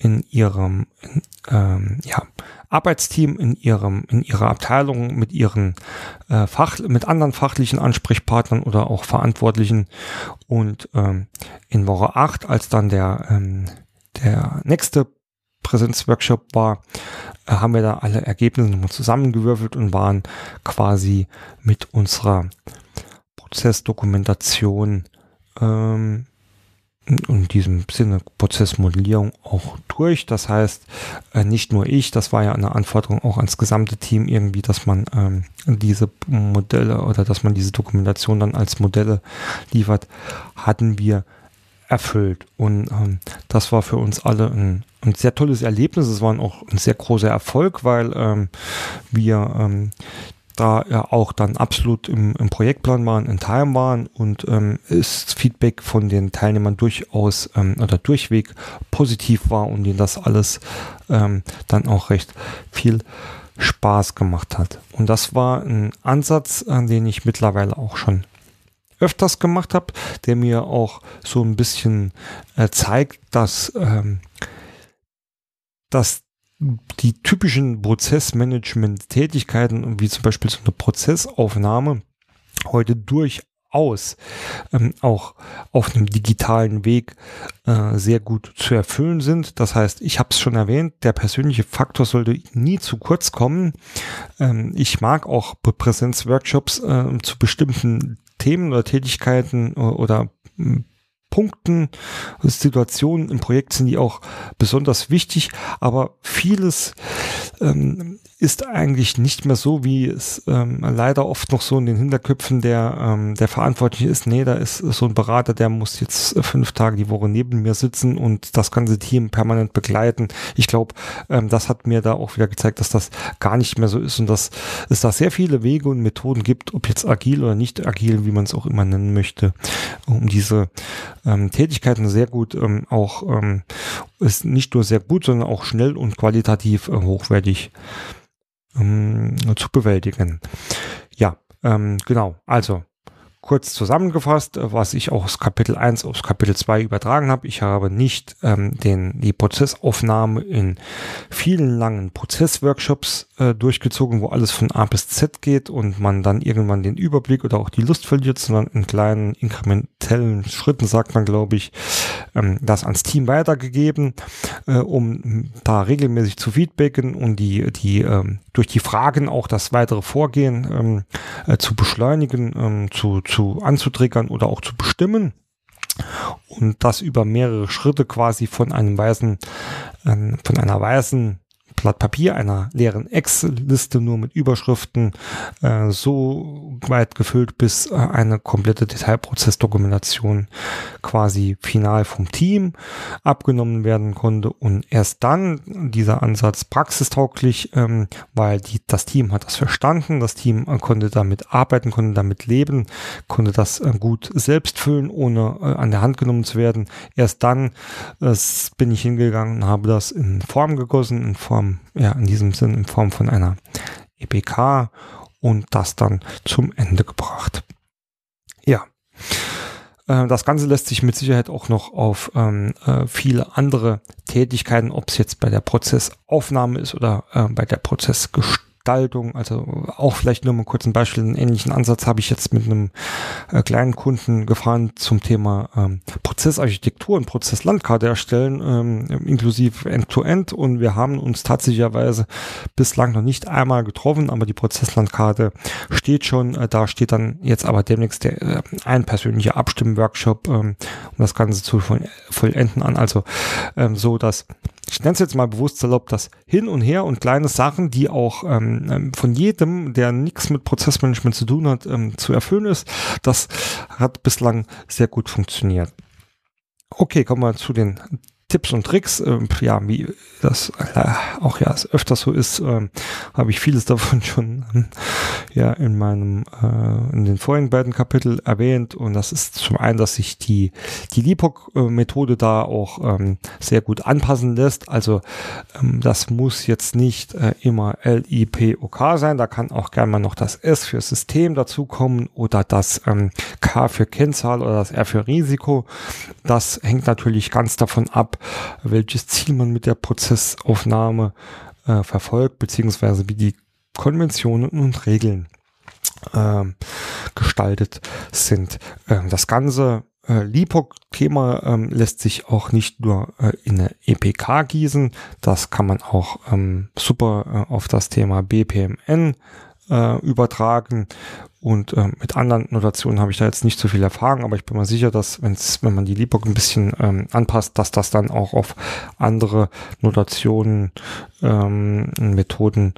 Speaker 1: in ihrem, in, ähm, ja, Arbeitsteam in ihrem, in ihrer Abteilung mit ihren äh, Fach, mit anderen fachlichen Ansprechpartnern oder auch Verantwortlichen. Und ähm, in Woche 8, als dann der, ähm, der nächste Präsenzworkshop war, äh, haben wir da alle Ergebnisse nochmal zusammengewürfelt und waren quasi mit unserer Prozessdokumentation ähm, in diesem Sinne Prozessmodellierung auch durch. Das heißt, äh, nicht nur ich, das war ja eine Anforderung auch ans gesamte Team irgendwie, dass man ähm, diese Modelle oder dass man diese Dokumentation dann als Modelle liefert, hatten wir erfüllt. Und ähm, das war für uns alle ein, ein sehr tolles Erlebnis. Es war auch ein sehr großer Erfolg, weil ähm, wir ähm, da ja auch dann absolut im, im Projektplan waren, in Time waren und ähm, ist Feedback von den Teilnehmern durchaus ähm, oder durchweg positiv war und ihnen das alles ähm, dann auch recht viel Spaß gemacht hat. Und das war ein Ansatz, an den ich mittlerweile auch schon öfters gemacht habe, der mir auch so ein bisschen äh, zeigt, dass, ähm, dass die typischen Prozessmanagement-Tätigkeiten, wie zum Beispiel so eine Prozessaufnahme, heute durchaus ähm, auch auf einem digitalen Weg äh, sehr gut zu erfüllen sind. Das heißt, ich habe es schon erwähnt, der persönliche Faktor sollte nie zu kurz kommen. Ähm, ich mag auch Präsenzworkshops äh, zu bestimmten Themen oder Tätigkeiten äh, oder hm, Punkten, Situationen im Projekt sind die auch besonders wichtig, aber vieles ähm, ist eigentlich nicht mehr so, wie es ähm, leider oft noch so in den Hinterköpfen der, ähm, der Verantwortlichen ist. Nee, da ist so ein Berater, der muss jetzt fünf Tage die Woche neben mir sitzen und das ganze Team permanent begleiten. Ich glaube, ähm, das hat mir da auch wieder gezeigt, dass das gar nicht mehr so ist und dass es da sehr viele Wege und Methoden gibt, ob jetzt agil oder nicht agil, wie man es auch immer nennen möchte, um diese ähm, Tätigkeiten sehr gut ähm, auch ähm, ist nicht nur sehr gut, sondern auch schnell und qualitativ äh, hochwertig ähm, zu bewältigen. Ja, ähm, genau. Also kurz zusammengefasst, was ich aus Kapitel 1 aufs Kapitel 2 übertragen habe. Ich habe nicht ähm, den, die Prozessaufnahme in vielen langen Prozessworkshops äh, durchgezogen, wo alles von A bis Z geht und man dann irgendwann den Überblick oder auch die Lust verliert, sondern in kleinen inkrementellen Schritten, sagt man, glaube ich, ähm, das ans Team weitergegeben, äh, um da regelmäßig zu feedbacken und die, die ähm, durch die Fragen auch das weitere Vorgehen ähm, äh, zu beschleunigen, ähm, zu, zu anzutriggern oder auch zu bestimmen. Und das über mehrere Schritte quasi von einem weißen, äh, von einer weißen Blatt Papier, einer leeren Excel-Liste nur mit Überschriften äh, so weit gefüllt, bis äh, eine komplette Detailprozessdokumentation quasi final vom Team abgenommen werden konnte und erst dann dieser Ansatz praxistauglich, ähm, weil die, das Team hat das verstanden, das Team äh, konnte damit arbeiten, konnte damit leben, konnte das äh, gut selbst füllen, ohne äh, an der Hand genommen zu werden. Erst dann bin ich hingegangen und habe das in Form gegossen, in Form ja, in diesem Sinn in Form von einer EPK und das dann zum Ende gebracht. Ja. Äh, das Ganze lässt sich mit Sicherheit auch noch auf ähm, äh, viele andere Tätigkeiten, ob es jetzt bei der Prozessaufnahme ist oder äh, bei der Prozessgestaltung Gestaltung, also auch vielleicht nur mal kurz ein Beispiel, einen ähnlichen Ansatz habe ich jetzt mit einem äh, kleinen Kunden gefahren zum Thema ähm, Prozessarchitektur und Prozesslandkarte erstellen, ähm, inklusive End-to-End -End. und wir haben uns tatsächlicherweise bislang noch nicht einmal getroffen, aber die Prozesslandkarte steht schon, äh, da steht dann jetzt aber demnächst der, äh, ein persönlicher Abstimmworkshop, ähm, um das Ganze zu vollenden an, also ähm, so, dass ich nenne es jetzt mal bewusst salopp, das Hin und Her und kleine Sachen, die auch ähm, ähm, von jedem, der nichts mit Prozessmanagement zu tun hat, ähm, zu erfüllen ist, das hat bislang sehr gut funktioniert. Okay, kommen wir zu den Tipps und Tricks. Ähm, ja, wie das äh, auch ja öfters so ist, ähm, habe ich vieles davon schon ja in meinem, äh, in den vorigen beiden Kapitel erwähnt. Und das ist zum einen, dass sich die, die LIPOC-Methode da auch ähm, sehr gut anpassen lässt. Also ähm, das muss jetzt nicht äh, immer LIPOK sein. Da kann auch gerne mal noch das S für System dazukommen oder das ähm, K für Kennzahl oder das R für Risiko. Das hängt natürlich ganz davon ab, welches Ziel man mit der Prozessaufnahme äh, verfolgt, beziehungsweise wie die Konventionen und Regeln äh, gestaltet sind. Ähm, das ganze äh, LIPOC-Thema ähm, lässt sich auch nicht nur äh, in eine EPK gießen, das kann man auch ähm, super äh, auf das Thema BPMN äh, übertragen. Und äh, mit anderen Notationen habe ich da jetzt nicht so viel Erfahrung, aber ich bin mir sicher, dass wenn's, wenn man die LIPOC ein bisschen ähm, anpasst, dass das dann auch auf andere Notationen, ähm, Methoden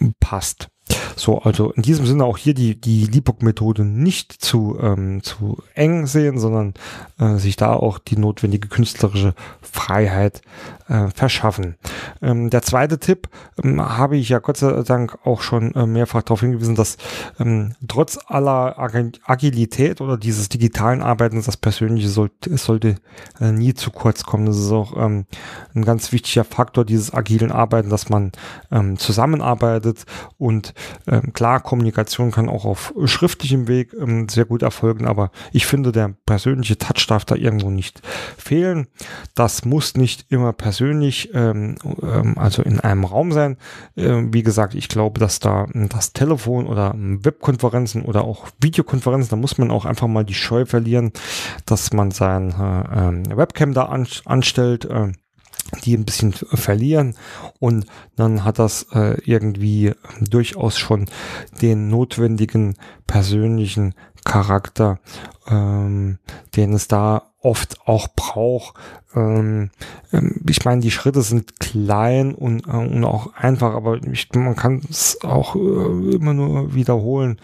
Speaker 1: äh, passt. So, also in diesem Sinne auch hier die, die LIPOC-Methode nicht zu, ähm, zu eng sehen, sondern äh, sich da auch die notwendige künstlerische Freiheit äh, verschaffen. Ähm, der zweite Tipp ähm, habe ich ja Gott sei Dank auch schon äh, mehrfach darauf hingewiesen, dass ähm, trotz aller Agilität oder dieses digitalen Arbeitens das Persönliche sollte, sollte äh, nie zu kurz kommen. Das ist auch ähm, ein ganz wichtiger Faktor dieses agilen Arbeiten, dass man ähm, zusammenarbeitet und ähm, klar, Kommunikation kann auch auf schriftlichem Weg ähm, sehr gut erfolgen, aber ich finde, der persönliche Touch darf da irgendwo nicht fehlen. Das muss nicht immer persönlich, ähm, ähm, also in einem Raum sein. Ähm, wie gesagt, ich glaube, dass da das Telefon oder Webkonferenzen oder auch Videokonferenzen, da muss man auch einfach mal die Scheu verlieren, dass man sein äh, Webcam da an, anstellt. Äh, die ein bisschen verlieren und dann hat das äh, irgendwie durchaus schon den notwendigen persönlichen Charakter, ähm, den es da oft auch braucht. Ähm, ähm ich meine, die Schritte sind klein und, äh, und auch einfach, aber ich, man kann es auch äh, immer nur wiederholen.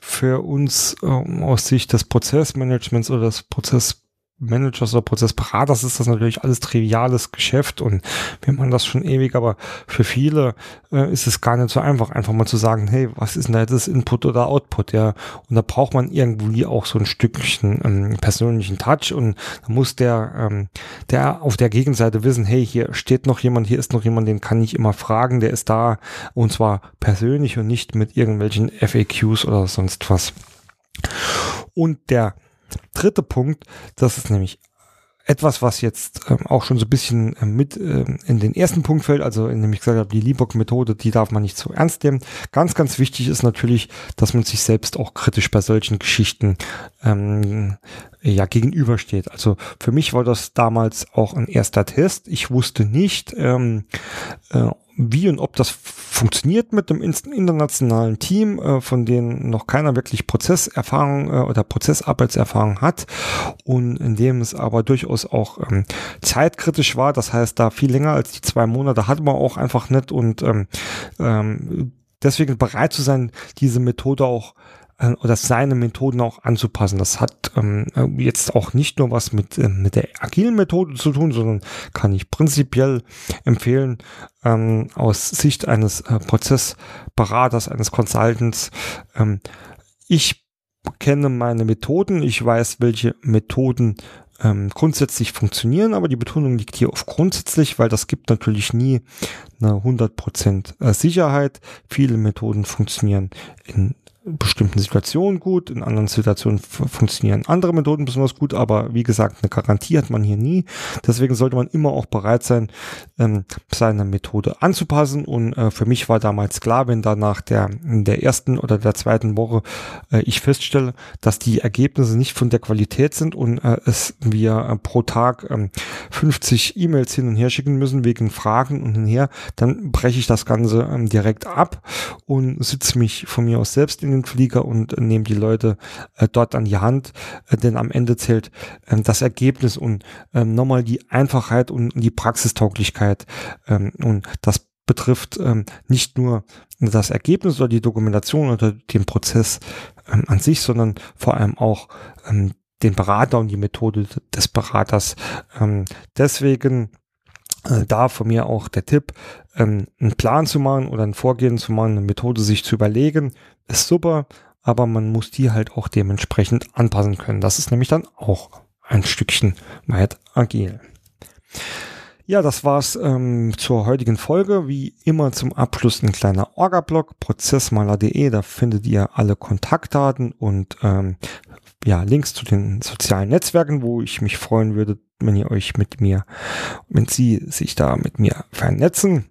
Speaker 1: Für uns äh, aus Sicht des Prozessmanagements oder des Prozess Managers oder Prozessberaters ist das natürlich alles triviales Geschäft und wir machen das schon ewig, aber für viele äh, ist es gar nicht so einfach, einfach mal zu sagen, hey, was ist denn da jetzt Input oder Output, ja? Und da braucht man irgendwie auch so ein Stückchen ähm, persönlichen Touch und da muss der, ähm, der auf der Gegenseite wissen, hey, hier steht noch jemand, hier ist noch jemand, den kann ich immer fragen, der ist da und zwar persönlich und nicht mit irgendwelchen FAQs oder sonst was. Und der dritte Punkt, das ist nämlich etwas, was jetzt ähm, auch schon so ein bisschen äh, mit ähm, in den ersten Punkt fällt, also indem ich gesagt habe, die Liebok-Methode, die darf man nicht so ernst nehmen. Ganz, ganz wichtig ist natürlich, dass man sich selbst auch kritisch bei solchen Geschichten ähm, ja gegenübersteht. Also für mich war das damals auch ein erster Test. Ich wusste nicht, ähm, äh, wie und ob das funktioniert mit dem internationalen Team, äh, von denen noch keiner wirklich Prozesserfahrung äh, oder Prozessarbeitserfahrung hat und in dem es aber durchaus auch ähm, zeitkritisch war. Das heißt, da viel länger als die zwei Monate hat man auch einfach nicht und ähm, ähm, deswegen bereit zu sein, diese Methode auch äh, oder seine Methoden auch anzupassen. Das hat ähm, jetzt auch nicht nur was mit, äh, mit der agilen Methode zu tun, sondern kann ich prinzipiell empfehlen, ähm, aus Sicht eines äh, Prozessberaters, eines Consultants. Ähm, ich kenne meine Methoden, ich weiß, welche Methoden ähm, grundsätzlich funktionieren, aber die Betonung liegt hier auf grundsätzlich, weil das gibt natürlich nie eine 100% äh, Sicherheit. Viele Methoden funktionieren in bestimmten Situationen gut, in anderen Situationen funktionieren andere Methoden besonders gut, aber wie gesagt, eine Garantie hat man hier nie. Deswegen sollte man immer auch bereit sein, ähm, seine Methode anzupassen. Und äh, für mich war damals klar, wenn da nach der, der ersten oder der zweiten Woche äh, ich feststelle, dass die Ergebnisse nicht von der Qualität sind und äh, es wir äh, pro Tag äh, 50 E-Mails hin und her schicken müssen wegen Fragen und hinher, dann breche ich das Ganze äh, direkt ab und sitze mich von mir aus selbst in den Flieger und äh, nehme die Leute äh, dort an die Hand, äh, denn am Ende zählt äh, das Ergebnis und äh, nochmal die Einfachheit und die Praxistauglichkeit. Ähm, und das betrifft ähm, nicht nur das Ergebnis oder die Dokumentation oder den Prozess ähm, an sich, sondern vor allem auch ähm, den Berater und die Methode des Beraters. Ähm, deswegen da von mir auch der Tipp, ähm, einen Plan zu machen oder ein Vorgehen zu machen, eine Methode sich zu überlegen, ist super, aber man muss die halt auch dementsprechend anpassen können. Das ist nämlich dann auch ein Stückchen weit agil. Ja, das war's ähm, zur heutigen Folge. Wie immer zum Abschluss ein kleiner Orga-Blog, prozessmaler.de. Da findet ihr alle Kontaktdaten und ähm, ja, Links zu den sozialen Netzwerken, wo ich mich freuen würde, wenn ihr euch mit mir, wenn Sie sich da mit mir vernetzen.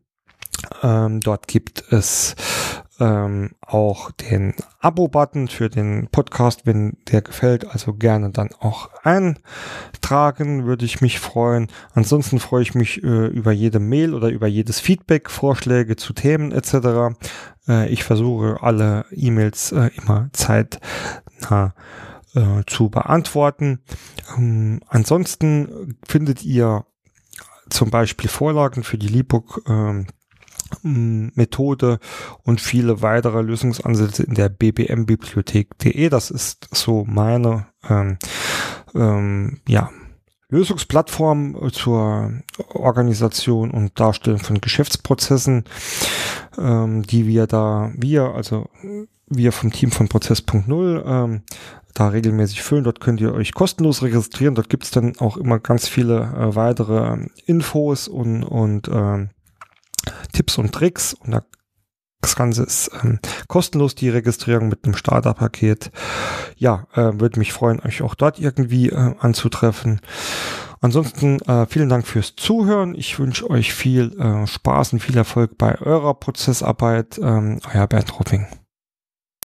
Speaker 1: Ähm, dort gibt es ähm, auch den Abo-Button für den Podcast, wenn der gefällt. Also gerne dann auch eintragen, würde ich mich freuen. Ansonsten freue ich mich äh, über jede Mail oder über jedes Feedback, Vorschläge zu Themen etc. Äh, ich versuche alle E-Mails äh, immer zeitnah äh, zu beantworten. Ähm, ansonsten findet ihr zum Beispiel Vorlagen für die Liebbook ähm, Methode und viele weitere Lösungsansätze in der bbmbibliothek.de. Das ist so meine ähm, ähm, ja, Lösungsplattform zur Organisation und Darstellung von Geschäftsprozessen, ähm, die wir da, wir, also wir vom Team von Prozess.0, ähm, da regelmäßig füllen. Dort könnt ihr euch kostenlos registrieren. Dort gibt es dann auch immer ganz viele äh, weitere ähm, Infos und, und äh, Tipps und Tricks. Und das Ganze ist ähm, kostenlos, die Registrierung mit einem Starterpaket. Ja, äh, würde mich freuen, euch auch dort irgendwie äh, anzutreffen. Ansonsten äh, vielen Dank fürs Zuhören. Ich wünsche euch viel äh, Spaß und viel Erfolg bei eurer Prozessarbeit. Ähm, euer Bernd Rupping.